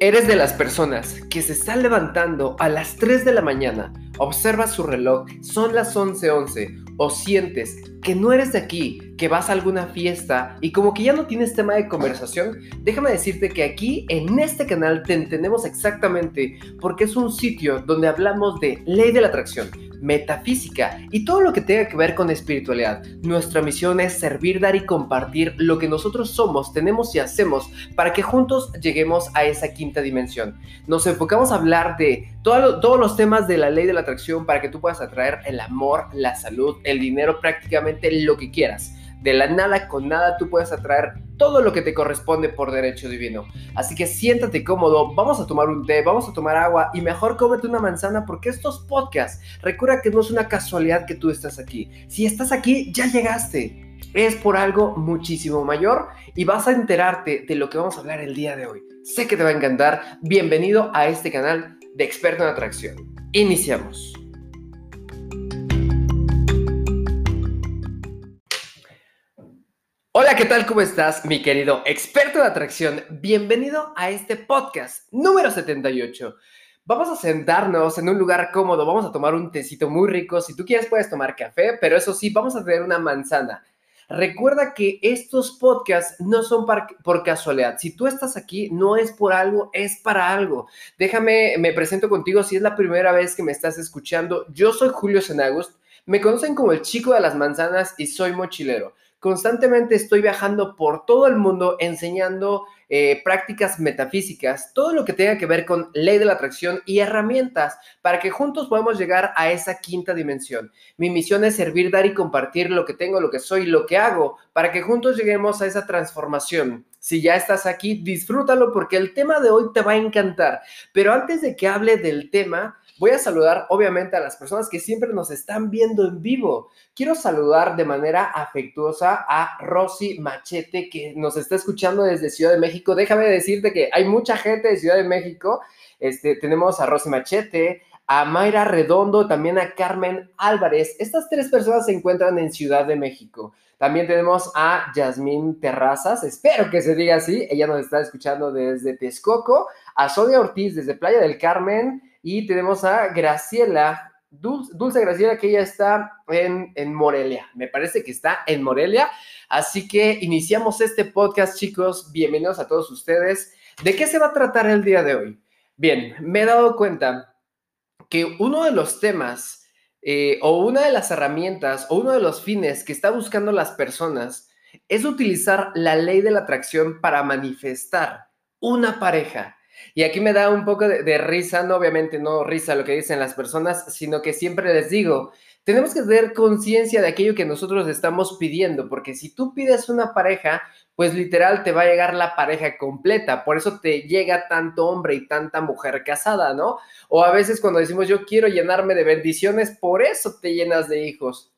¿Eres de las personas que se están levantando a las 3 de la mañana, observas su reloj, son las 11:11 o sientes que no eres de aquí, que vas a alguna fiesta y como que ya no tienes tema de conversación? Déjame decirte que aquí en este canal te entendemos exactamente porque es un sitio donde hablamos de ley de la atracción metafísica y todo lo que tenga que ver con espiritualidad. Nuestra misión es servir, dar y compartir lo que nosotros somos, tenemos y hacemos para que juntos lleguemos a esa quinta dimensión. Nos enfocamos a hablar de todos los temas de la ley de la atracción para que tú puedas atraer el amor, la salud, el dinero, prácticamente lo que quieras de la nada con nada tú puedes atraer todo lo que te corresponde por derecho divino. Así que siéntate cómodo, vamos a tomar un té, vamos a tomar agua y mejor cómete una manzana porque estos podcasts, recuerda que no es una casualidad que tú estás aquí. Si estás aquí, ya llegaste. Es por algo muchísimo mayor y vas a enterarte de lo que vamos a hablar el día de hoy. Sé que te va a encantar. Bienvenido a este canal de Experto en Atracción. Iniciamos. ¿Qué tal? ¿Cómo estás, mi querido experto de atracción? Bienvenido a este podcast número 78. Vamos a sentarnos en un lugar cómodo, vamos a tomar un tecito muy rico. Si tú quieres puedes tomar café, pero eso sí, vamos a tener una manzana. Recuerda que estos podcasts no son por casualidad. Si tú estás aquí, no es por algo, es para algo. Déjame, me presento contigo si es la primera vez que me estás escuchando. Yo soy Julio Senagust. Me conocen como el chico de las manzanas y soy mochilero. Constantemente estoy viajando por todo el mundo enseñando eh, prácticas metafísicas, todo lo que tenga que ver con ley de la atracción y herramientas para que juntos podamos llegar a esa quinta dimensión. Mi misión es servir, dar y compartir lo que tengo, lo que soy, lo que hago, para que juntos lleguemos a esa transformación. Si ya estás aquí, disfrútalo porque el tema de hoy te va a encantar. Pero antes de que hable del tema, Voy a saludar obviamente a las personas que siempre nos están viendo en vivo. Quiero saludar de manera afectuosa a Rosy Machete que nos está escuchando desde Ciudad de México. Déjame decirte que hay mucha gente de Ciudad de México. Este, tenemos a Rosy Machete, a Mayra Redondo, también a Carmen Álvarez. Estas tres personas se encuentran en Ciudad de México. También tenemos a Yasmín Terrazas, espero que se diga así, ella nos está escuchando desde Texcoco, a Sonia Ortiz desde Playa del Carmen, y tenemos a Graciela, Dulce, Graciela, que ella está en, en, Morelia. Me parece que está en Morelia. Así que iniciamos este podcast, chicos. Bienvenidos a todos ustedes. ¿De qué se va a tratar el día de hoy? Bien, me he dado cuenta que uno de los temas eh, o una de las herramientas o uno de los fines que está buscando las personas es utilizar la ley de la atracción para manifestar una pareja y aquí me da un poco de, risa, no obviamente no risa lo que dicen las personas, sino que siempre les digo, tenemos que tener conciencia de aquello que nosotros estamos pidiendo, porque si tú pides una pareja, pues literal te va a llegar la pareja completa, por eso te llega tanto hombre y tanta mujer casada, ¿no? O a veces cuando decimos yo quiero llenarme de bendiciones, por eso te llenas de hijos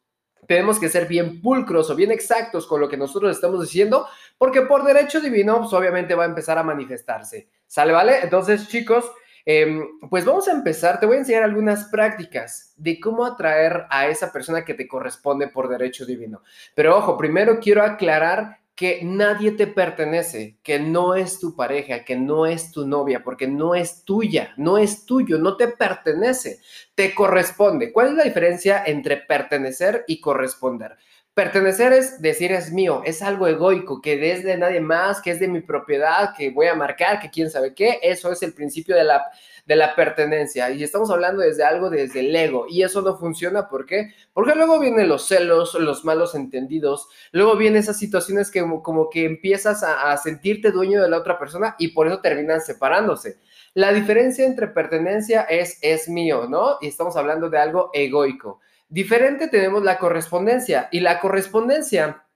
tenemos que ser bien pulcros o bien exactos con lo que nosotros estamos diciendo, porque por derecho divino, pues obviamente va a empezar a manifestarse. ¿Sale, vale? Entonces, chicos, em, pues vamos a empezar. Te voy a enseñar algunas prácticas de cómo atraer a esa persona que te corresponde por derecho divino. Pero ojo, primero quiero aclarar que nadie te pertenece, que no es tu pareja, que no es tu novia, porque no es tuya, no es tuyo, no te pertenece, te corresponde. ¿Cuál es la diferencia entre pertenecer y corresponder? Pertenecer es decir es mío, es algo egoico, que es de nadie más, que es de mi propiedad, que voy a marcar, que quién sabe qué. Eso es el principio de la de la pertenencia. Y estamos hablando desde algo desde el ego. Y eso no funciona. ¿Por qué? Porque luego vienen los celos, los malos entendidos. Luego vienen esas situaciones que como, que empiezas a, a sentirte dueño de la otra persona y por eso terminan separándose. La diferencia entre pertenencia es es mío, ¿no? Y estamos hablando de algo egoico. Diferente tenemos la correspondencia. Y la correspondencia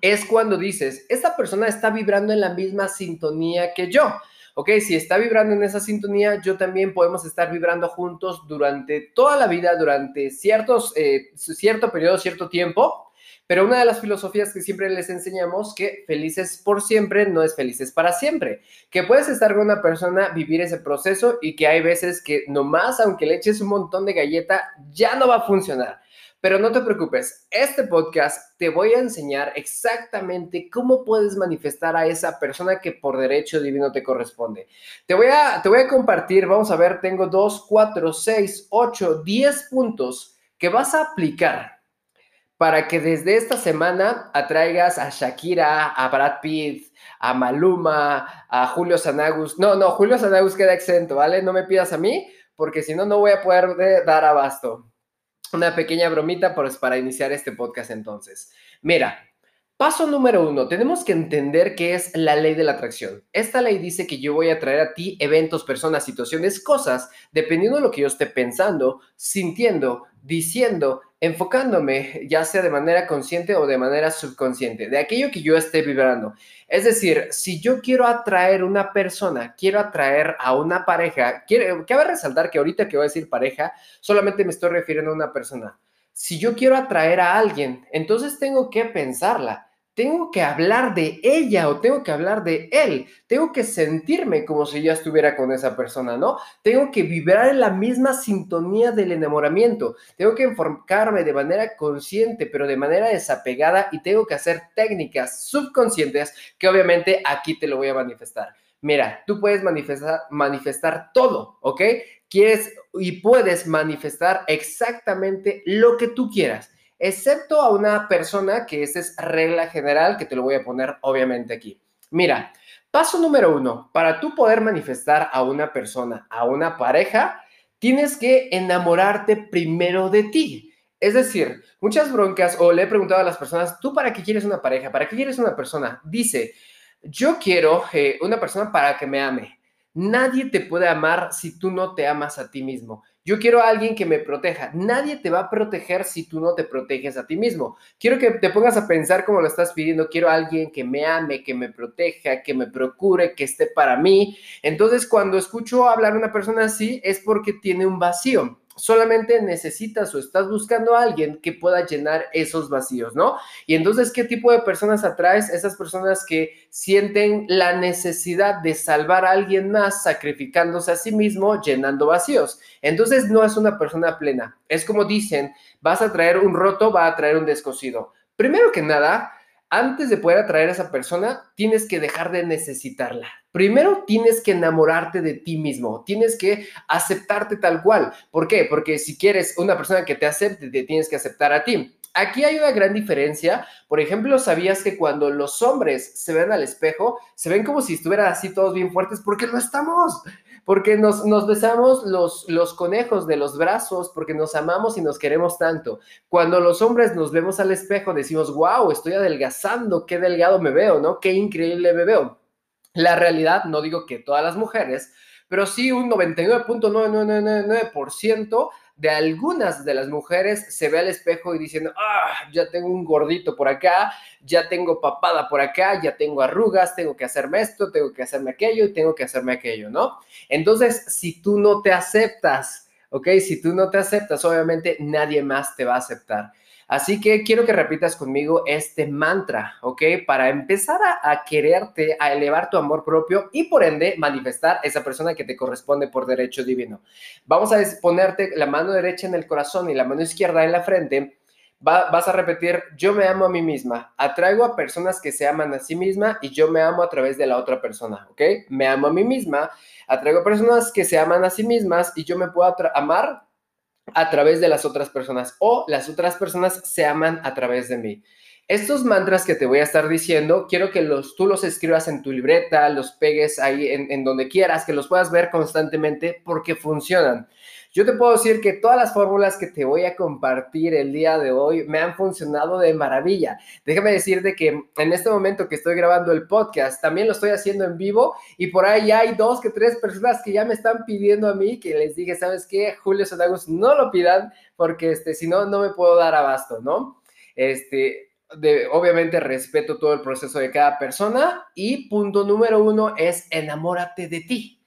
es cuando dices, esta persona está vibrando en la misma sintonía que yo ok, si está vibrando en esa sintonía, yo también podemos estar vibrando juntos durante toda la vida, durante ciertos, eh, cierto periodo, cierto tiempo. Pero una de las filosofías que siempre les enseñamos que felices por siempre no es felices para siempre. Que puedes estar con una persona, vivir ese proceso y que hay veces que nomás, aunque le eches un montón de galleta, ya no va a funcionar. Pero no te preocupes, este podcast te voy a enseñar exactamente cómo puedes manifestar a esa persona que por derecho divino te corresponde. Te voy a, te voy a compartir, vamos a ver, tengo 2, 4, 6, 8, 10 puntos que vas a aplicar para que desde esta semana atraigas a Shakira, a Brad Pitt, a Maluma, a Julio Sanagus. No, no, Julio Sanagus queda exento, ¿vale? No me pidas a mí, porque si no, no voy a poder dar abasto. Una pequeña bromita pues, para iniciar este podcast entonces. Mira, Paso número uno, tenemos que entender qué es la ley de la atracción. Esta ley dice que yo voy a traer a ti eventos, personas, situaciones, cosas, dependiendo de lo que yo esté pensando, sintiendo, diciendo, enfocándome, ya sea de manera consciente o de manera subconsciente, de aquello que yo esté vibrando. Es decir, si yo quiero atraer una persona, quiero atraer a una pareja, quiero, cabe resaltar que ahorita que voy a decir pareja, solamente me estoy refiriendo a una persona. Si yo quiero atraer a alguien, entonces tengo que pensarla tengo que hablar de ella o tengo que hablar de él. Tengo que sentirme como si ya estuviera con esa persona, ¿no? Tengo que vibrar en la misma sintonía del enamoramiento. Tengo que enfocarme de manera consciente, pero de manera desapegada y tengo que hacer técnicas subconscientes que obviamente aquí te lo voy a manifestar. Mira, tú puedes manifestar, manifestar todo, ¿ok? Quieres y puedes manifestar exactamente lo que tú quieras excepto a una persona que esa es regla general que te lo voy a poner obviamente aquí. Mira, paso número uno, para tú poder manifestar a una persona, a una pareja, tienes que enamorarte primero de ti. Es decir, muchas broncas, o le he preguntado a las personas, ¿tú para qué quieres una pareja? ¿Para qué quieres una persona? Dice, yo quiero eh, una persona para que me ame. Nadie te puede amar si tú no te amas a ti mismo. Yo quiero a alguien que me proteja. Nadie te va a proteger si tú no te proteges a ti mismo. Quiero que te pongas a pensar como lo estás pidiendo. Quiero a alguien que me ame, que me proteja, que me procure, que esté para mí. Entonces, cuando escucho hablar a una persona así, es porque tiene un vacío solamente necesitas o estás buscando a alguien que pueda llenar esos vacíos, ¿no? Y entonces, ¿qué tipo de personas atraes? Esas personas que sienten la necesidad de salvar a alguien más, sacrificándose a sí mismo, llenando vacíos. Entonces, no es una persona plena. Es como dicen, vas a traer un roto, va a traer un descosido. Primero que nada, antes de poder atraer a esa persona, tienes que dejar de necesitarla. Primero tienes que enamorarte de ti mismo, tienes que aceptarte tal cual. ¿Por qué? Porque si quieres una persona que te acepte, te tienes que aceptar a ti. Aquí hay una gran diferencia. Por ejemplo, ¿sabías que cuando los hombres se ven al espejo, se ven como si estuvieran así todos bien fuertes? Porque no estamos porque nos, besamos los, los conejos de los brazos, porque nos amamos y nos queremos tanto. Cuando los hombres nos vemos al espejo, decimos, wow, estoy adelgazando, qué delgado me veo, ¿no? Qué increíble me veo. La realidad, no digo que todas las mujeres, pero sí un 99.999% de algunas de las mujeres se ve al espejo y diciendo, ah, ya tengo un gordito por acá, ya tengo papada por acá, ya tengo arrugas, tengo que hacerme esto, tengo que hacerme aquello y tengo que hacerme aquello, ¿no? Entonces, si tú no te aceptas, ¿ok? Si tú no te aceptas, obviamente nadie más te va a aceptar. Así que quiero que repitas conmigo este mantra, ¿ok? Para empezar a, quererte, a elevar tu amor propio y por ende manifestar esa persona que te corresponde por derecho divino. Vamos a ponerte la mano derecha en el corazón y la mano izquierda en la frente. vas a repetir, yo me amo a mí misma, atraigo a personas que se aman a sí misma y yo me amo a través de la otra persona, ¿ok? Me amo a mí misma, atraigo a personas que se aman a sí mismas y yo me puedo amar a través de las otras personas o las otras personas se aman a través de mí. Estos mantras que te voy a estar diciendo, quiero que los, tú los escribas en tu libreta, los pegues ahí en, en donde quieras, que los puedas ver constantemente porque funcionan. Yo te puedo decir que todas las fórmulas que te voy a compartir el día de hoy me han funcionado de maravilla. Déjame decirte que en este momento que estoy grabando el podcast, también lo estoy haciendo en vivo y por ahí hay dos que tres personas que ya me están pidiendo a mí que les dije, ¿sabes qué? Julio Sodagos, no lo pidan porque este, si no, no me puedo dar abasto, ¿no? Este, de, obviamente respeto todo el proceso de cada persona y punto número uno es enamórate de ti.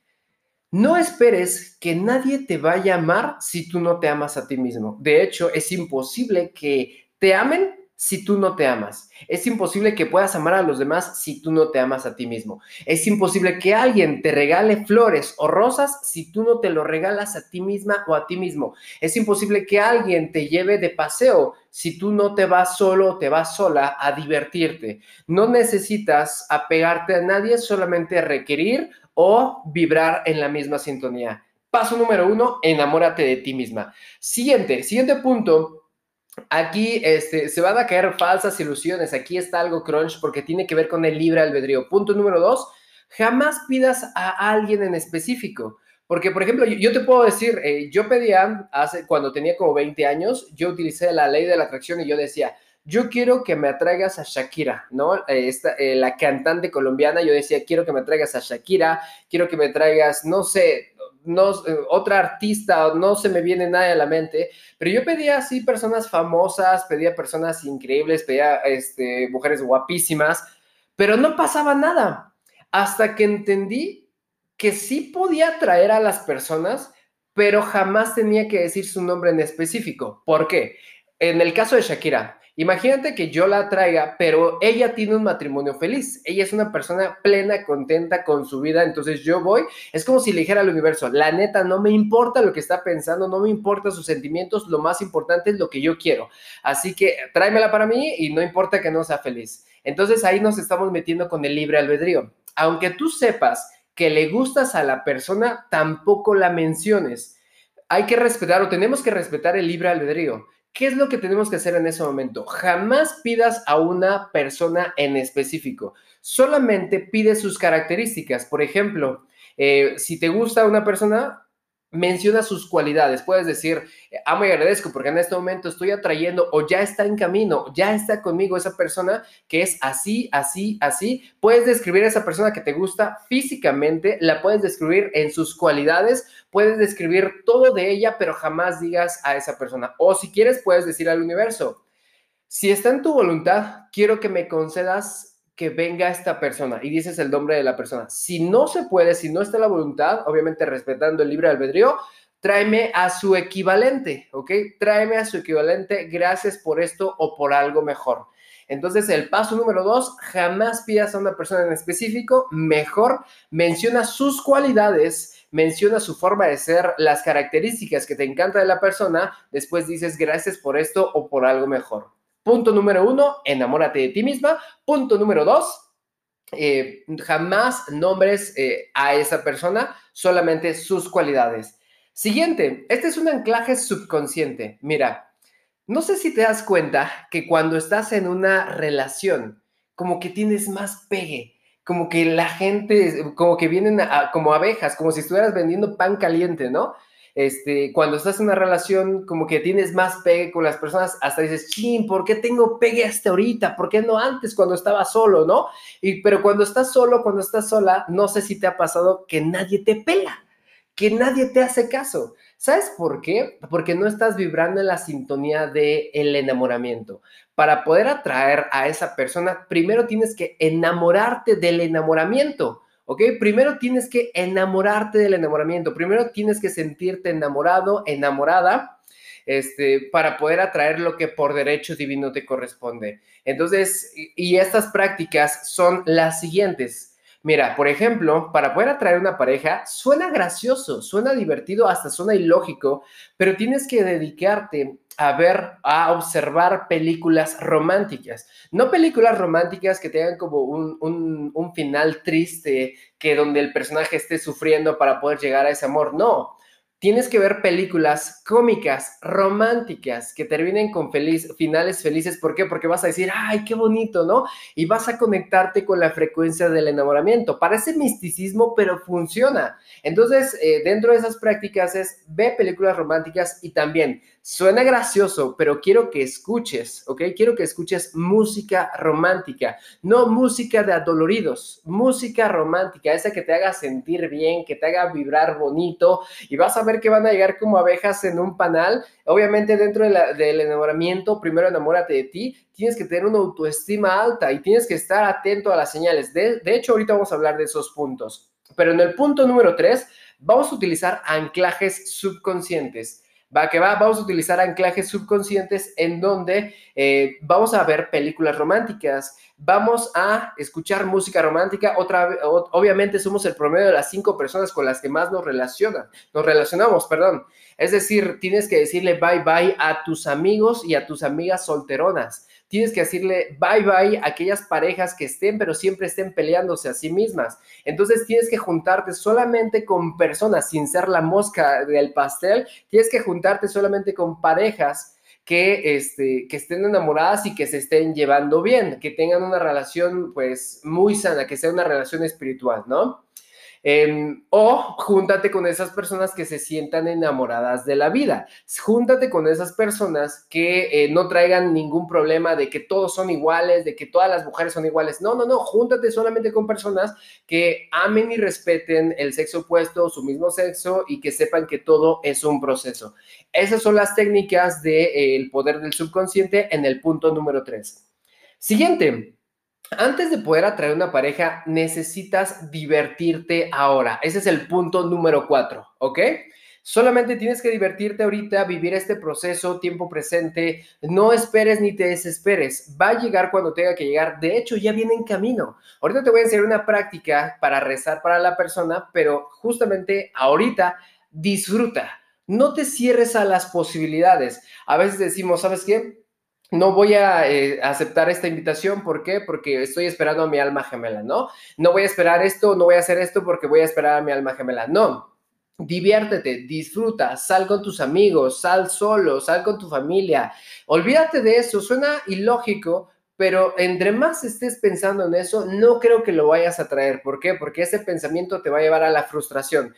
No esperes que nadie te vaya a amar si tú no te amas a ti mismo. De hecho, es imposible que te amen si tú no te amas. Es imposible que puedas amar a los demás si tú no te amas a ti mismo. Es imposible que alguien te regale flores o rosas si tú no te lo regalas a ti misma o a ti mismo. Es imposible que alguien te lleve de paseo si tú no te vas solo o te vas sola a divertirte. No necesitas apegarte a nadie, solamente requerir o vibrar en la misma sintonía. Paso número uno, enamórate de ti misma. Siguiente, siguiente punto. Aquí este, se van a caer falsas ilusiones. Aquí está algo crunch porque tiene que ver con el libre albedrío. Punto número dos, jamás pidas a alguien en específico. Porque, por ejemplo, yo, te puedo decir, eh, yo pedía, hace, cuando tenía como 20 años, yo utilicé la ley de la atracción y yo decía, yo quiero que me atraigas a Shakira, ¿no? Eh, esta, eh, la cantante colombiana, yo decía, quiero que me traigas a Shakira, quiero que me traigas, no sé, no, eh, otra artista, no se me viene nada a la mente, pero yo pedía así personas famosas, pedía personas increíbles, pedía este, mujeres guapísimas, pero no pasaba nada, hasta que entendí que sí podía atraer a las personas, pero jamás tenía que decir su nombre en específico. ¿Por qué? En el caso de Shakira, Imagínate que yo la traiga, pero ella tiene un matrimonio feliz. Ella es una persona plena, contenta con su vida. Entonces yo voy, es como si le dijera al universo, la neta, no me importa lo que está pensando, no me importa sus sentimientos, lo más importante es lo que yo quiero. Así que tráemela para mí y no importa que no sea feliz. Entonces ahí nos estamos metiendo con el libre albedrío. Aunque tú sepas que le gustas a la persona, tampoco la menciones. Hay que respetar o tenemos que respetar el libre albedrío. ¿Qué es lo que tenemos que hacer en ese momento? Jamás pidas a una persona en específico, solamente pide sus características. Por ejemplo, eh, si te gusta una persona, menciona sus cualidades. Puedes decir, amo y agradezco porque en este momento estoy atrayendo o ya está en camino, ya está conmigo esa persona que es así, así, así. Puedes describir a esa persona que te gusta físicamente, la puedes describir en sus cualidades, puedes describir todo de ella, pero jamás digas a esa persona. O si quieres, puedes decir al universo, si está en tu voluntad, quiero que me concedas que venga esta persona y dices el nombre de la persona. Si no se puede, si no está la voluntad, obviamente respetando el libre albedrío, tráeme a su equivalente, ¿ok? Tráeme a su equivalente, gracias por esto o por algo mejor. Entonces, el paso número dos, jamás pidas a una persona en específico, mejor menciona sus cualidades, menciona su forma de ser, las características que te encanta de la persona, después dices gracias por esto o por algo mejor. Punto número uno, enamórate de ti misma. Punto número dos, eh, jamás nombres eh, a esa persona, solamente sus cualidades. Siguiente, este es un anclaje subconsciente. Mira, no sé si te das cuenta que cuando estás en una relación, como que tienes más pegue, como que la gente, como que vienen como abejas, como si estuvieras vendiendo pan caliente, ¿no? Este, cuando estás en una relación, como que tienes más pegue con las personas, hasta dices, chin, ¿por qué tengo pegue hasta ahorita? ¿Por qué no antes cuando estaba solo, no? Y, pero cuando estás solo, cuando estás sola, no sé si te ha pasado que nadie te pela, que nadie te hace caso. ¿Sabes por qué? Porque no estás vibrando en la sintonía del el enamoramiento. Para poder atraer a esa persona, primero tienes que enamorarte del enamoramiento. ¿Ok? Primero tienes que enamorarte del enamoramiento, primero tienes que sentirte enamorado, enamorada, este, para poder atraer lo que por derecho divino te corresponde. Entonces, y estas prácticas son las siguientes. Mira, por ejemplo, para poder atraer una pareja, suena gracioso, suena divertido, hasta suena ilógico, pero tienes que dedicarte a ver, a observar películas románticas. No películas románticas que tengan como un, un, final triste, que donde el personaje esté sufriendo para poder llegar a ese amor. No, tienes que ver películas cómicas, románticas, que terminen con feliz, finales felices. ¿Por qué? Porque vas a decir, ay, qué bonito, ¿no? Y vas a conectarte con la frecuencia del enamoramiento. Parece misticismo, pero funciona. Entonces, eh, dentro de esas prácticas es, ve películas románticas y también Suena gracioso, pero quiero que escuches, ¿ok? Quiero que escuches música romántica, no música de adoloridos, música romántica, esa que te haga sentir bien, que te haga vibrar bonito y vas a ver que van a llegar como abejas en un panal. Obviamente dentro del enamoramiento, primero enamórate de ti, tienes que tener una autoestima alta y tienes que estar atento a las señales. De, de hecho, ahorita vamos a hablar de esos puntos. Pero en el punto número tres, vamos a utilizar anclajes subconscientes Va que va, vamos a utilizar anclajes subconscientes en donde eh, vamos a ver películas románticas, vamos a escuchar música romántica. Otra, obviamente somos el promedio de las cinco personas con las que más nos relacionan, nos relacionamos, perdón. Es decir, tienes que decirle bye bye a tus amigos y a tus amigas solteronas tienes que decirle bye bye a aquellas parejas que estén, pero siempre estén peleándose a sí mismas. Entonces tienes que juntarte solamente con personas, sin ser la mosca del pastel, tienes que juntarte solamente con parejas que, este, estén enamoradas y que se estén llevando bien, que tengan una relación pues muy sana, que sea una relación espiritual, ¿no? Em, o júntate con esas personas que se sientan enamoradas de la vida. Júntate con esas personas que eh, no traigan ningún problema de que todos son iguales, de que todas las mujeres son iguales. No, no, no. Júntate solamente con personas que amen y respeten el sexo opuesto, su mismo sexo y que sepan que todo es un proceso. Esas son las técnicas del eh, poder del subconsciente en el punto número 3. Siguiente, antes de poder atraer una pareja, necesitas divertirte ahora. Ese es el punto número cuatro, ¿ok? Solamente tienes que divertirte ahorita, vivir este proceso, tiempo presente. No esperes ni te desesperes. Va a llegar cuando tenga que llegar. De hecho, ya viene en camino. Ahorita te voy a enseñar una práctica para rezar para la persona, pero justamente ahorita disfruta. No te cierres a las posibilidades. A veces decimos, ¿sabes qué? No voy a eh, aceptar esta invitación. ¿Por qué? Porque estoy esperando a mi alma gemela, ¿no? No voy a esperar esto, no voy a hacer esto porque voy a esperar a mi alma gemela. No. Diviértete, disfruta, sal con tus amigos, sal solo, sal con tu familia. Olvídate de eso, suena ilógico, pero entre más estés pensando en eso, no creo que lo vayas a traer. ¿Por qué? Porque ese pensamiento te va a llevar a la frustración.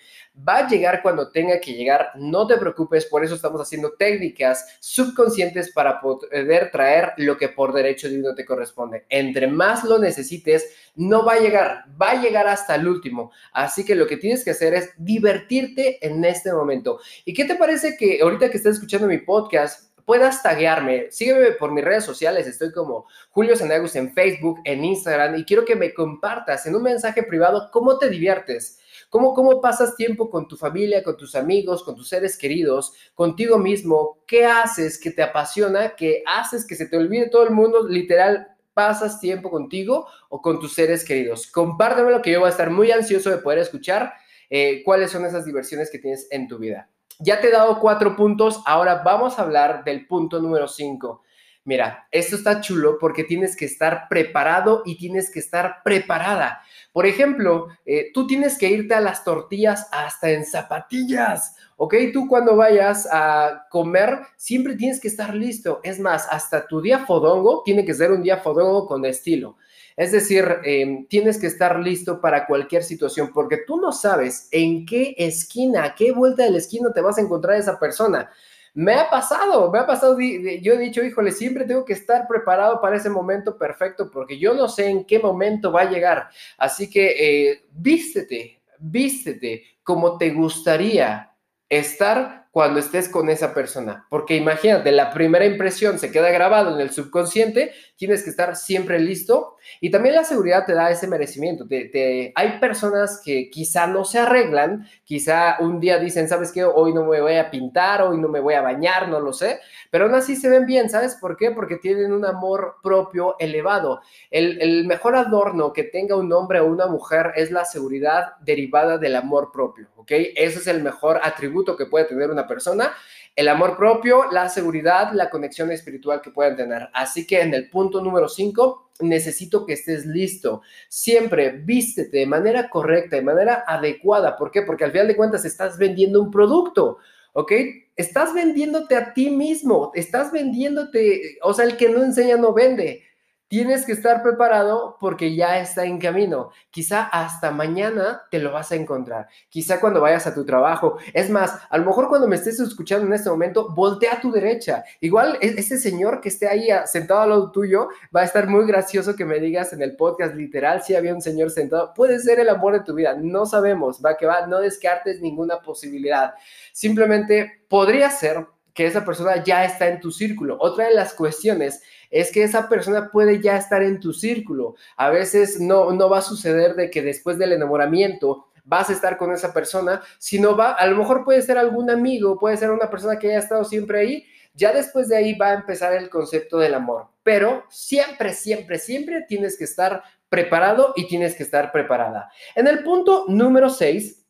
Va a llegar cuando tenga que llegar, no te preocupes, por eso estamos haciendo técnicas subconscientes para poder traer lo que por derecho divino te corresponde. Entre más lo necesites, no va a llegar, va a llegar hasta el último. Así que lo que tienes que hacer es divertirte en este momento. ¿Y qué te parece que ahorita que estás escuchando mi podcast, puedas taguearme. Sígueme por mis redes sociales. Estoy como Julio Sanagus en Facebook, en Instagram y quiero que me compartas en un mensaje privado cómo te diviertes. ¿Cómo, ¿Cómo pasas tiempo con tu familia, con tus amigos, con tus seres queridos, contigo mismo? ¿Qué haces que te apasiona? ¿Qué haces que se te olvide todo el mundo? Literal, pasas tiempo contigo o con tus seres queridos. Compártemelo que yo voy a estar muy ansioso de poder escuchar eh, cuáles son esas diversiones que tienes en tu vida. Ya te he dado cuatro puntos, ahora vamos a hablar del punto número cinco. Mira, esto está chulo porque tienes que estar preparado y tienes que estar preparada. Por ejemplo, eh, tú tienes que irte a las tortillas hasta en zapatillas, ¿ok? Tú cuando vayas a comer siempre tienes que estar listo. Es más, hasta tu día fodongo tiene que ser un día fodongo con estilo. Es decir, em, tienes que estar listo para cualquier situación porque tú no sabes en qué esquina, qué vuelta de la esquina te vas a encontrar esa persona. Me ha pasado, me ha pasado, yo he dicho, híjole, siempre tengo que estar preparado para ese momento perfecto porque yo no sé en qué momento va a llegar. Así que eh, vístete, vístete como te gustaría estar cuando estés con esa persona. Porque imagínate, la primera impresión se queda grabado en el subconsciente, tienes que estar siempre listo y también la seguridad te da ese merecimiento. Te, hay personas que quizá no se arreglan, quizá un día dicen, ¿sabes qué? Hoy no me voy a pintar, hoy no me voy a bañar, no lo sé, pero aún así se ven bien, ¿sabes por qué? Porque tienen un amor propio elevado. El, el mejor adorno que tenga un hombre o una mujer es la seguridad derivada del amor propio, ¿ok? Ese es el mejor atributo que puede tener una persona, el amor propio, la seguridad, la conexión espiritual que puedan tener. Así que en el punto número 5, necesito que estés listo. Siempre vístete de manera correcta, de manera adecuada. ¿Por qué? Porque al final de cuentas estás vendiendo un producto. ¿ok? Estás vendiéndote a ti mismo, estás vendiéndote, o sea, el que no enseña no vende. Tienes que estar preparado porque ya está en camino. Quizá hasta mañana te lo vas a encontrar. Quizá cuando vayas a tu trabajo. Es más, a lo mejor cuando me estés escuchando en este momento, voltea a tu derecha. Igual e-, ese señor que esté ahí sentado al lado tuyo va a estar muy gracioso que me digas en el podcast literal si había un señor sentado. Puede ser el amor de tu vida. No sabemos. Va que va. No descartes ninguna posibilidad. Simplemente podría ser que esa persona ya está en tu círculo. Otra de las cuestiones es que esa persona puede ya estar en tu círculo. A veces no, no va a suceder de que después del enamoramiento vas a estar con esa persona, sino va, a lo mejor puede ser algún amigo, puede ser una persona que haya estado siempre ahí, ya después de ahí va a empezar el concepto del amor. Pero siempre, siempre, siempre tienes que estar preparado y tienes que estar preparada. En el punto número 6,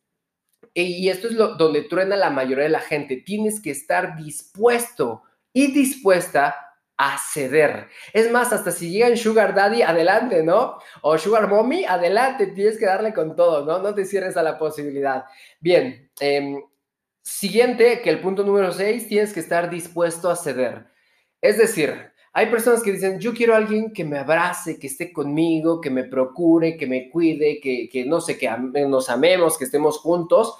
y esto es lo, donde truena la mayoría de la gente, tienes que estar dispuesto y dispuesta a ceder. Es más, hasta si llegan Sugar Daddy, adelante, ¿no? O Sugar Mommy, adelante, tienes que darle con todo, ¿no? No te cierres a la posibilidad. Bien, em, siguiente, que el punto número 6, tienes que estar dispuesto a ceder. Es decir, hay personas que dicen, yo quiero a alguien que me abrace, que esté conmigo, que me procure, que me cuide, que, que no sé, que nos amemos, que estemos juntos,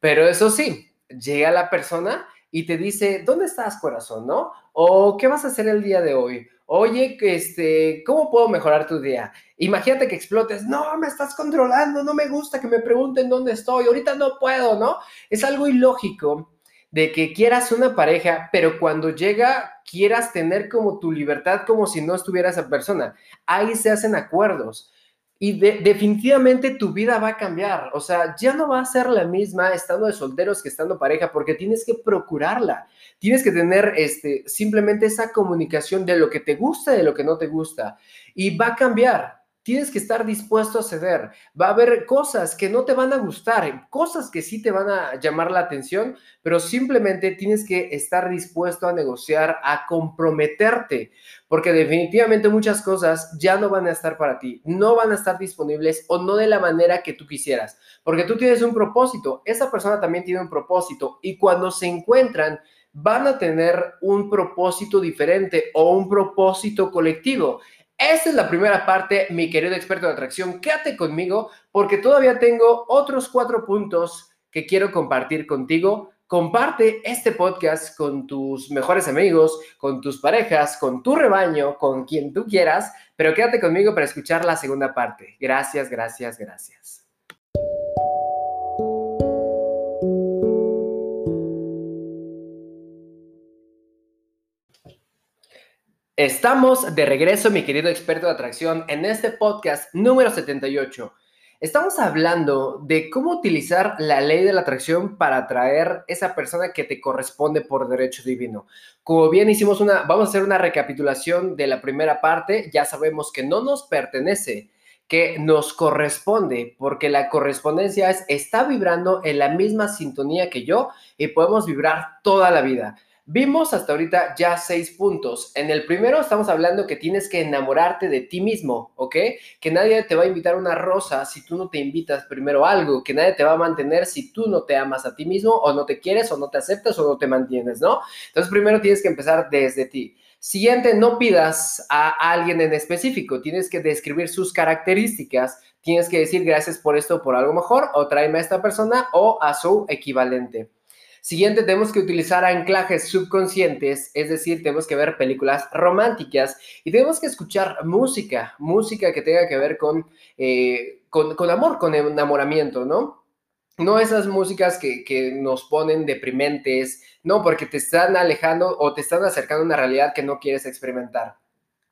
pero eso sí, llega la persona y te dice, ¿dónde estás, corazón? ¿No? O ¿qué vas a hacer el día de hoy? Oye, este, ¿cómo puedo mejorar tu día? Imagínate que explotes, no, me estás controlando, no me gusta que me pregunten dónde estoy, ahorita no puedo, ¿no? Es algo ilógico de que quieras una pareja, pero cuando llega quieras tener como tu libertad como si no estuviera esa persona. Ahí se hacen acuerdos. Y definitivamente tu vida va a cambiar. O sea, ya no va a ser la misma estando de solteros que estando pareja, porque tienes que procurarla. Tienes que tener este, simplemente esa comunicación de lo que te gusta y de lo que no te gusta. Y va a cambiar tienes que estar dispuesto a ceder. Va a haber cosas que no te van a gustar, cosas que sí te van a llamar la atención, pero simplemente tienes que estar dispuesto a negociar, a comprometerte, porque definitivamente muchas cosas ya no van a estar para ti, no van a estar disponibles o no de la manera que tú quisieras, porque tú tienes un propósito, esa persona también tiene un propósito y cuando se encuentran, van a tener un propósito diferente o un propósito colectivo. Esta es la primera parte, mi querido experto de atracción. Quédate conmigo porque todavía tengo otros cuatro puntos que quiero compartir contigo. Comparte este podcast con tus mejores amigos, con tus parejas, con tu rebaño, con quien tú quieras, pero quédate conmigo para escuchar la segunda parte. Gracias, gracias, gracias. Estamos de regreso, mi querido experto de atracción, en este podcast número 78. Estamos hablando de cómo utilizar la ley de la atracción para atraer esa persona que te corresponde por derecho divino. Como bien hicimos una, vamos a hacer una recapitulación de la primera parte, ya sabemos que no nos pertenece, que nos corresponde, porque la correspondencia es, está vibrando en la misma sintonía que yo y podemos vibrar toda la vida. Vimos hasta ahorita ya seis puntos. En el primero estamos hablando que tienes que enamorarte de ti mismo, ¿ok? Que nadie te va a invitar una rosa si tú no te invitas primero algo, que nadie te va a mantener si tú no te amas a ti mismo o no te quieres o no te aceptas o no te mantienes, ¿no? Entonces primero tienes que empezar desde ti. Siguiente, no pidas a alguien en específico, tienes que describir sus características, tienes que decir gracias por esto por algo mejor, o tráeme a esta persona o a su equivalente. Siguiente, tenemos que utilizar anclajes subconscientes, es decir, tenemos que ver películas románticas y tenemos que escuchar música, música que tenga que ver con, eh, con, con, amor, con enamoramiento, ¿no? No esas músicas que, que nos ponen deprimentes, no, porque te están alejando o te están acercando a una realidad que no quieres experimentar.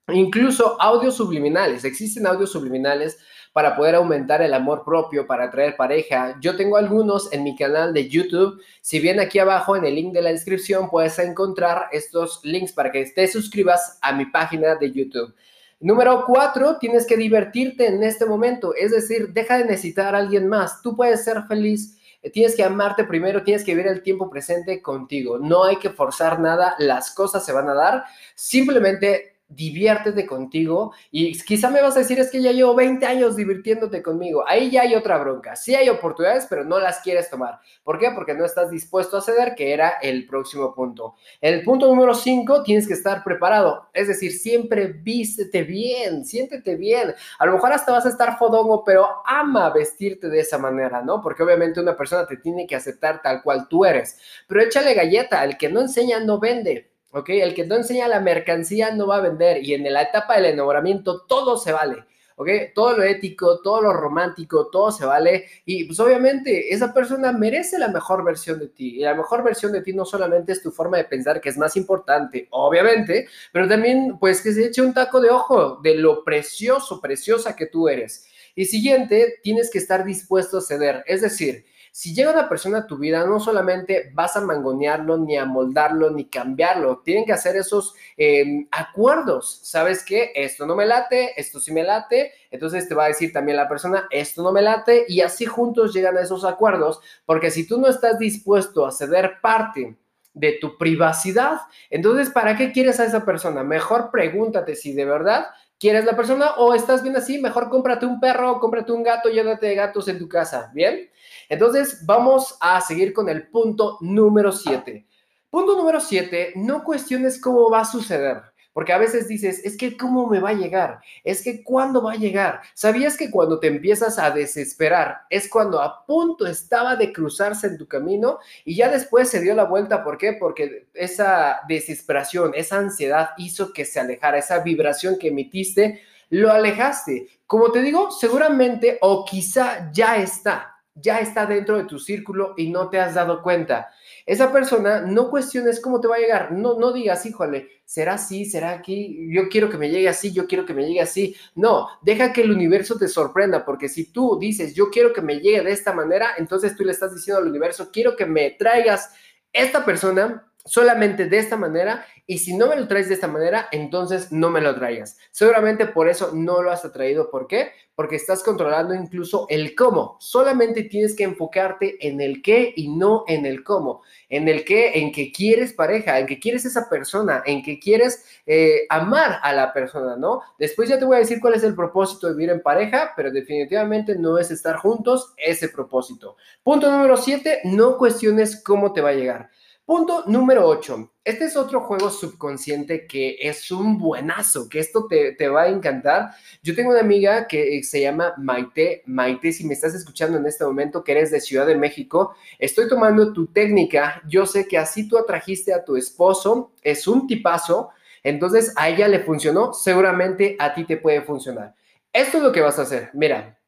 Incluso audios subliminales, existen audios subliminales para poder aumentar el amor propio, para atraer pareja. Yo tengo algunos en mi canal de YouTube. Si bien aquí abajo en el link de la descripción puedes encontrar estos links para que te suscribas a mi página de YouTube. Número cuatro, tienes que divertirte en este momento, es decir, deja de necesitar a alguien más. Tú puedes ser feliz tienes que amarte primero, tienes que vivir el tiempo presente contigo. No hay que forzar nada, las cosas se van a dar. Simplemente diviértete contigo y quizá me vas a decir es que ya llevo 20 años divirtiéndote conmigo. Ahí ya hay otra bronca. Sí hay oportunidades, pero no las quieres tomar. ¿Por qué? Porque no estás dispuesto a ceder, que era el próximo punto. El punto número 5, tienes que estar preparado. Es decir, siempre vístete bien, siéntete bien. A lo mejor hasta vas a estar fodongo, pero ama vestirte de esa manera, ¿no? Porque obviamente una persona te tiene que aceptar tal cual tú eres. Pero échale galleta, el que no enseña no vende. ¿Ok? El que no enseña la mercancía no va a vender y en la etapa del enamoramiento todo se vale. ¿ok? Todo lo ético, todo lo romántico, todo se vale. Y pues obviamente esa persona merece la mejor versión de ti. Y la mejor versión de ti no solamente es tu forma de pensar, que es más importante, obviamente, pero también pues que se eche un taco de ojo de lo precioso, preciosa que tú eres. Y siguiente, tienes que estar dispuesto a ceder. Es decir, si llega una persona a tu vida, no solamente vas a mangonearlo, ni a moldarlo, ni cambiarlo. Tienen que hacer esos em, acuerdos. ¿Sabes qué? Esto no me late, esto sí me late. Entonces te va a decir también la persona, esto no me late. Y así juntos llegan a esos acuerdos. Porque si tú no estás dispuesto a ceder parte de tu privacidad, entonces, ¿para qué quieres a esa persona? Mejor pregúntate si de verdad quieres la persona o estás bien así, mejor cómprate un perro, cómprate un gato, llévate de gatos en tu casa, ¿bien? Entonces, vamos a seguir con el punto número 7. Punto número 7, no cuestiones cómo va a suceder. Porque a veces dices, es que cómo me va a llegar, es que cuándo va a llegar. ¿Sabías que cuando te empiezas a desesperar es cuando a punto estaba de cruzarse en tu camino y ya después se dio la vuelta? ¿Por qué? Porque esa desesperación, esa ansiedad hizo que se alejara, esa vibración que emitiste, lo alejaste. Como te digo, seguramente o quizá ya está, ya está dentro de tu círculo y no te has dado cuenta. Esa persona, no cuestiones cómo te va a llegar, no, no digas, híjole, será así, será aquí, yo quiero que me llegue así, yo quiero que me llegue así. No, deja que el universo te sorprenda, porque si tú dices, yo quiero que me llegue de esta manera, entonces tú le estás diciendo al universo, quiero que me traigas esta persona solamente de esta manera y si no me lo traes de esta manera, entonces no me lo traigas. Seguramente por eso no lo has atraído. ¿Por qué? Porque estás controlando incluso el cómo. Solamente tienes que enfocarte en el qué y no en el cómo. En el qué, en que quieres pareja, en que quieres esa persona, en que quieres eh, amar a la persona, ¿no? Después ya te voy a decir cuál es el propósito de vivir en pareja, pero definitivamente no es estar juntos ese propósito. Punto número siete, no cuestiones cómo te va a llegar. Punto número 8. Este es otro juego subconsciente que es un buenazo, que esto te, te, va a encantar. Yo tengo una amiga que se llama Maite. Maite, si me estás escuchando en este momento, que eres de Ciudad de México, estoy tomando tu técnica. Yo sé que así tú atrajiste a tu esposo, es un tipazo. Entonces a ella le funcionó, seguramente a ti te puede funcionar. Esto es lo que vas a hacer. Mira,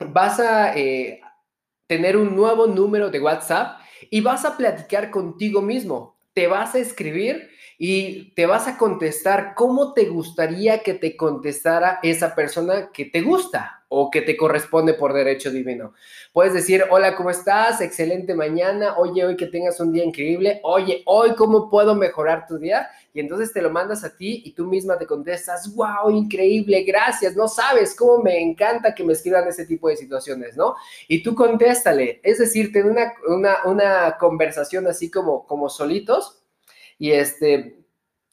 vas a eh, tener un nuevo número de WhatsApp y vas a platicar contigo mismo. Te vas a escribir y te vas a contestar cómo te gustaría que te contestara esa persona que te gusta o que te corresponde por derecho divino. Puedes decir, hola, ¿cómo estás? Excelente mañana. Oye, hoy que tengas un día increíble. Oye, hoy, ¿cómo puedo mejorar tu día? Y entonces te lo mandas a ti y tú misma te contestas, wow, increíble, gracias. No sabes cómo me encanta que me escriban ese tipo de situaciones, ¿no? Y tú contéstale. Es decir, ten una, una, una conversación así como, como solitos y este,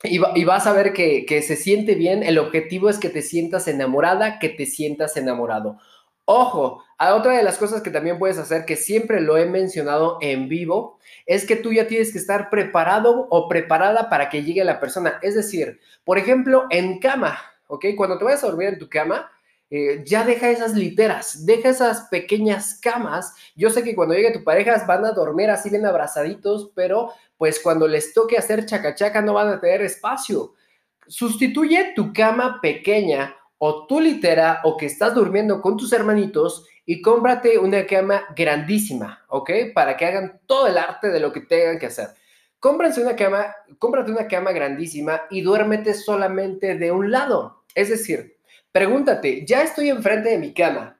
y, vas a ver que, se siente bien. El objetivo es que te sientas enamorada, que te sientas enamorado. Ojo, a otra de las cosas que también puedes hacer, que siempre lo he mencionado en vivo, es que tú ya tienes que estar preparado o preparada para que llegue la persona. Es decir, por ejemplo, en cama, ¿ok? Cuando te vayas a dormir en tu cama, eh, ya deja esas literas, deja esas pequeñas camas. Yo sé que cuando llegue tu pareja van a dormir así bien abrazaditos, pero pues cuando les toque hacer chacachaca no van a tener espacio. Sustituye tu cama pequeña o tu litera o que estás durmiendo con tus hermanitos y cómprate una cama grandísima, ¿ok? Para que hagan todo el arte de lo que tengan que hacer. Cómprense una cama, cómprate una cama grandísima y duérmete solamente de un lado. Es decir, pregúntate, ya estoy enfrente de mi cama.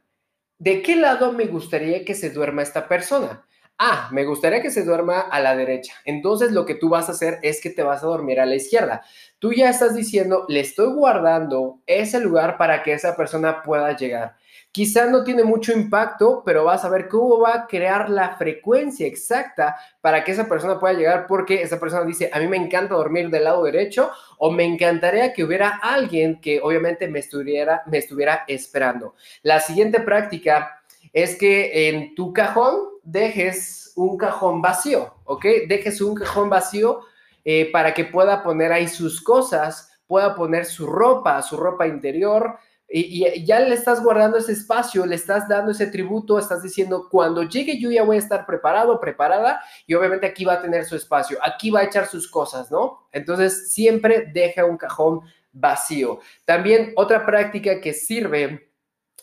¿De qué lado me gustaría que se duerma esta persona? ah, me gustaría que se duerma a la derecha. Entonces lo que tú vas a hacer es que te vas a dormir a la izquierda. Tú ya estás diciendo, le estoy guardando ese lugar para que esa persona pueda llegar. Quizá no tiene mucho impacto, pero vas a ver cómo va a crear la frecuencia exacta para que esa persona pueda llegar, porque esa persona dice, a mí me encanta dormir del lado derecho o me encantaría que hubiera alguien que obviamente me estuviera, me estuviera esperando. La siguiente práctica es que en tu cajón dejes un cajón vacío, ¿ok? Dejes un cajón vacío eh, para que pueda poner ahí sus cosas, pueda poner su ropa, su ropa interior, y, ya le estás guardando ese espacio, le estás dando ese tributo, estás diciendo, cuando llegue yo ya voy a estar preparado, preparada, y obviamente aquí va a tener su espacio, aquí va a echar sus cosas, ¿no? Entonces, siempre deja un cajón vacío. También otra práctica que sirve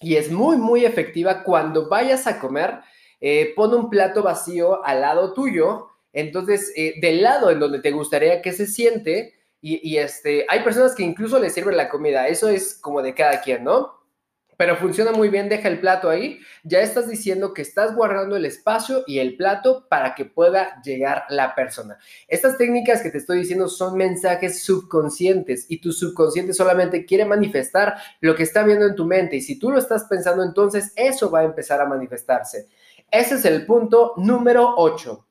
y es muy, muy efectiva cuando vayas a comer. Eh, pon un plato vacío al lado tuyo, entonces eh, del lado en donde te gustaría que se siente, y, este, hay personas que incluso le sirven la comida, eso es como de cada quien, ¿no? pero funciona muy bien, deja el plato ahí, ya estás diciendo que estás guardando el espacio y el plato para que pueda llegar la persona. Estas técnicas que te estoy diciendo son mensajes subconscientes y tu subconsciente solamente quiere manifestar lo que está viendo en tu mente y si tú lo estás pensando, entonces eso va a empezar a manifestarse. Ese es el punto número 8.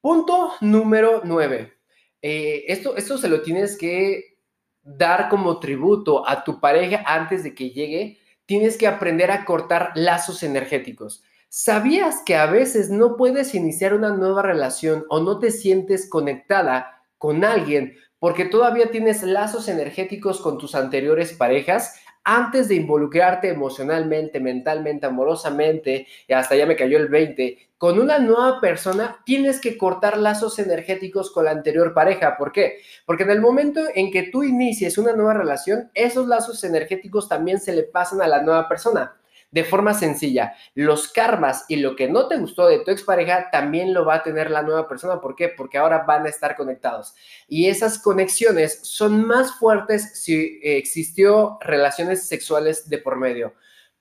Punto número 9. Eh, esto, esto se lo tienes que dar como tributo a tu pareja antes de que llegue tienes que aprender a cortar lazos energéticos. ¿Sabías que a veces no puedes iniciar una nueva relación o no te sientes conectada con alguien porque todavía tienes lazos energéticos con tus anteriores parejas? antes de involucrarte emocionalmente, mentalmente, amorosamente, y hasta ya me cayó el 20, con una nueva persona tienes que cortar lazos energéticos con la anterior pareja. ¿Por qué? Porque en el momento en que tú inicies una nueva relación, esos lazos energéticos también se le pasan a la nueva persona de forma sencilla. Los karmas y lo que no te gustó de tu expareja también lo va a tener la nueva persona. ¿Por qué? Porque ahora van a estar conectados. Y esas conexiones son más fuertes si existió relaciones sexuales de por medio.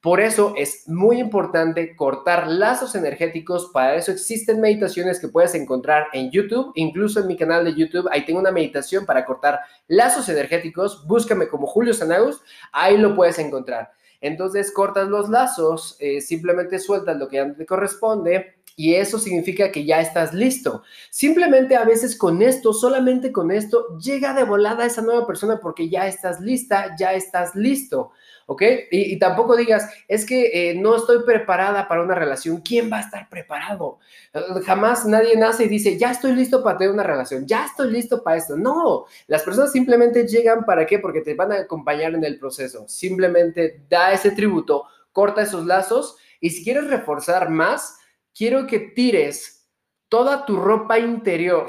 Por eso es muy importante cortar lazos energéticos. Para eso existen meditaciones que puedes encontrar en YouTube, incluso en mi canal de YouTube. Ahí tengo una meditación para cortar lazos energéticos. Búscame como Julio Sanagus, ahí lo puedes encontrar. Entonces cortas los lazos, eh, simplemente sueltas lo que ya te corresponde y eso significa que ya estás listo. Simplemente a veces con esto, solamente con esto, llega de volada esa nueva persona porque ya estás lista, ya estás listo. ¿ok? Y, tampoco digas, es que eh, no estoy preparada para una relación. ¿Quién va a estar preparado? Eh, jamás nadie nace y dice, ya estoy listo para tener una relación, ya estoy listo para esto. No, las personas simplemente llegan para qué? Porque te van a acompañar en el proceso. Simplemente da ese tributo, corta esos lazos y si quieres reforzar más, quiero que tires toda tu ropa interior.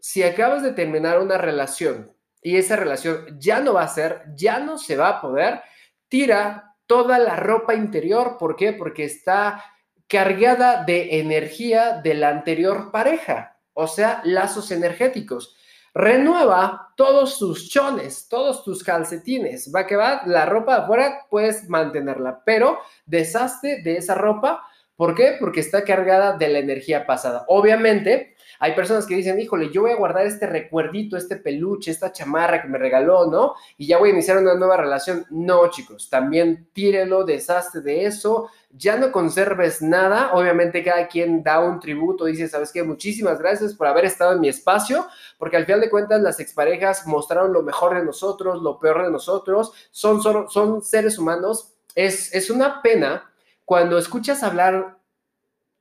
Si acabas de terminar una relación y esa relación ya no va a ser, ya no se va a poder, tira toda la ropa interior. ¿Por qué? Porque está cargada de energía de la anterior pareja, o sea, lazos energéticos. Renueva todos tus chones, todos tus calcetines. Va que va, la ropa afuera puedes mantenerla, pero deshazte de esa ropa. ¿Por qué? Porque está cargada de la energía pasada. Obviamente, hay personas que dicen, híjole, yo voy a guardar este recuerdito, este peluche, esta chamarra que me regaló, ¿no? Y ya voy a iniciar una nueva relación. No, chicos, también tírelo, deshazte de eso, ya no conserves nada. Obviamente cada quien da un tributo, dice, ¿sabes qué? Muchísimas gracias por haber estado en mi espacio, porque al final de cuentas las exparejas mostraron lo mejor de nosotros, lo peor de nosotros, son, son, son seres humanos. Es, es una pena cuando escuchas hablar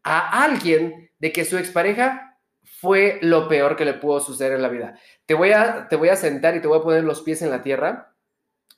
a alguien de que su expareja fue lo peor que le pudo suceder en la vida. Te voy a, te voy a sentar y te voy a poner los pies en la tierra.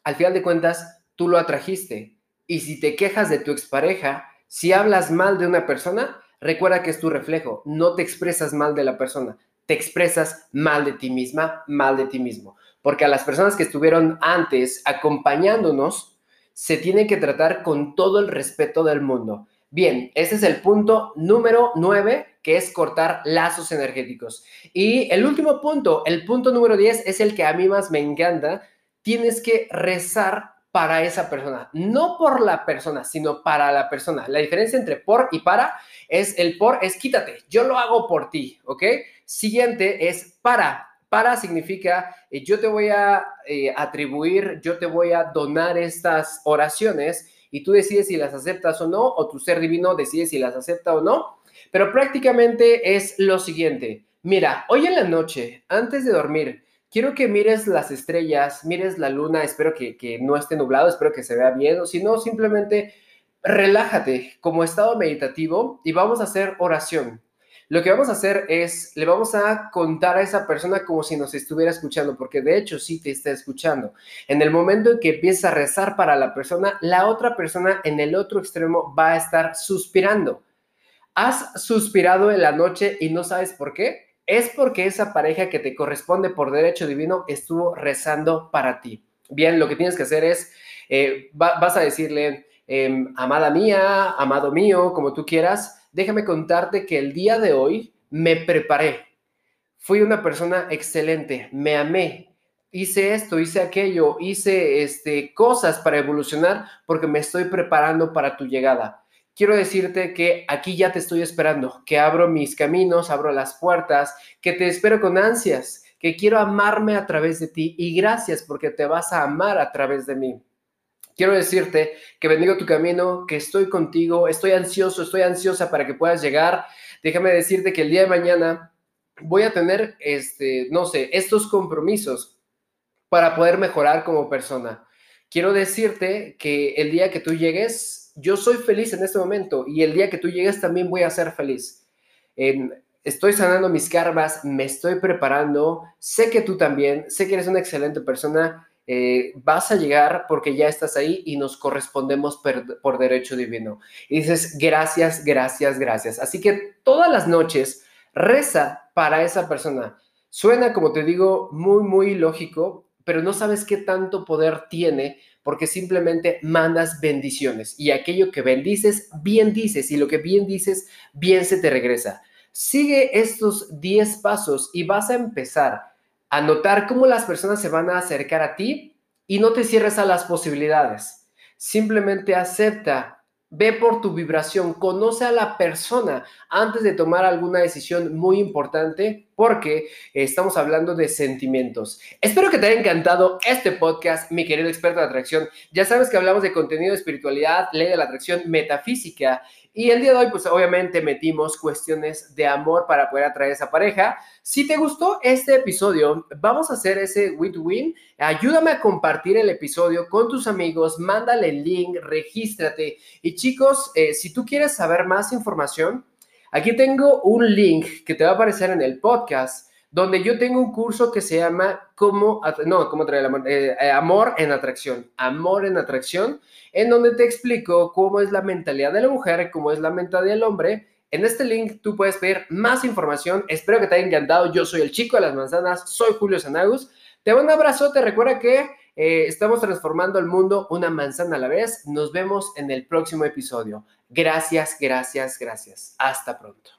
Al final de cuentas, tú lo atrajiste. Y si te quejas de tu expareja, si hablas mal de una persona, recuerda que es tu reflejo. No te expresas mal de la persona, te expresas mal de ti misma, mal de ti mismo. Porque a las personas que estuvieron antes acompañándonos, se tiene que tratar con todo el respeto del mundo. Bien, ese es el punto número 9, que es cortar lazos energéticos. Y el último punto, el punto número 10, es el que a mí más me encanta. Tienes que rezar para esa persona, no por la persona, sino para la persona. La diferencia entre por y para es el por es quítate, yo lo hago por ti, ¿ok? Siguiente es para. Para significa eh, yo te voy a eh, atribuir, yo te voy a donar estas oraciones y tú decides si las aceptas o no, o tu ser divino decide si las acepta o no. Pero prácticamente es lo siguiente. Mira, hoy en la noche, antes de dormir, quiero que mires las estrellas, mires la luna, espero que, que no esté nublado, espero que se vea bien, o si no, simplemente relájate como estado meditativo y vamos a hacer oración. Lo que vamos a hacer es, le vamos a contar a esa persona como si nos estuviera escuchando, porque de hecho sí te está escuchando. En el momento en que empiezas a rezar para la persona, la otra persona en el otro extremo va a estar suspirando. ¿Has suspirado en la noche y no sabes por qué? Es porque esa pareja que te corresponde por derecho divino estuvo rezando para ti. Bien, lo que tienes que hacer es, eh, vas a decirle, em, amada mía, amado mío, como tú quieras, déjame contarte que el día de hoy me preparé. Fui una persona excelente, me amé, hice esto, hice aquello, hice este, cosas para evolucionar porque me estoy preparando para tu llegada. Quiero decirte que aquí ya te estoy esperando, que abro mis caminos, abro las puertas, que te espero con ansias, que quiero amarme a través de ti y gracias porque te vas a amar a través de mí. Quiero decirte que bendigo tu camino, que estoy contigo, estoy ansioso, estoy ansiosa para que puedas llegar. Déjame decirte que el día de mañana voy a tener, este, no sé, estos compromisos para poder mejorar como persona. Quiero decirte que el día que tú llegues, yo soy feliz en este momento y el día que tú llegues también voy a ser feliz. estoy sanando mis karmas, me estoy preparando, sé que tú también, sé que eres una excelente persona, eh, vas a llegar porque ya estás ahí y nos correspondemos por derecho divino. Y dices, gracias, gracias, gracias. Así que todas las noches reza para esa persona. Suena, como te digo, muy, muy lógico, pero no sabes qué tanto poder tiene porque simplemente mandas bendiciones y aquello que bendices, bien dices y lo que bien dices, bien se te regresa. Sigue estos 10 pasos y vas a empezar a notar cómo las personas se van a acercar a ti y no te cierres a las posibilidades. Simplemente acepta Ve por tu vibración, conoce a la persona antes de tomar alguna decisión muy importante porque estamos hablando de sentimientos. Espero que te haya encantado este podcast, mi querido experto de atracción. Ya sabes que hablamos de contenido de espiritualidad, ley de la atracción, metafísica y el día de hoy, pues obviamente metimos cuestiones de amor para poder atraer a esa pareja. Si te gustó este episodio, vamos a hacer ese win-win. Ayúdame a compartir el episodio con tus amigos, mándale el link, regístrate. Y chicos, eh, si tú quieres saber más información, aquí tengo un link que te va a aparecer en el podcast donde yo tengo un curso que se llama Cómo, no, ¿cómo traer? Eh, eh, amor en atracción, amor en atracción, en donde te explico cómo es la mentalidad de la mujer, cómo es la mentalidad del hombre. En este link tú puedes ver más información. Espero que te haya encantado. Yo soy el chico de las manzanas, soy Julio Sanagus. Te mando un abrazo, te recuerda que eh, estamos transformando el mundo una manzana a la vez. Nos vemos en el próximo episodio. Gracias, gracias, gracias. Hasta pronto.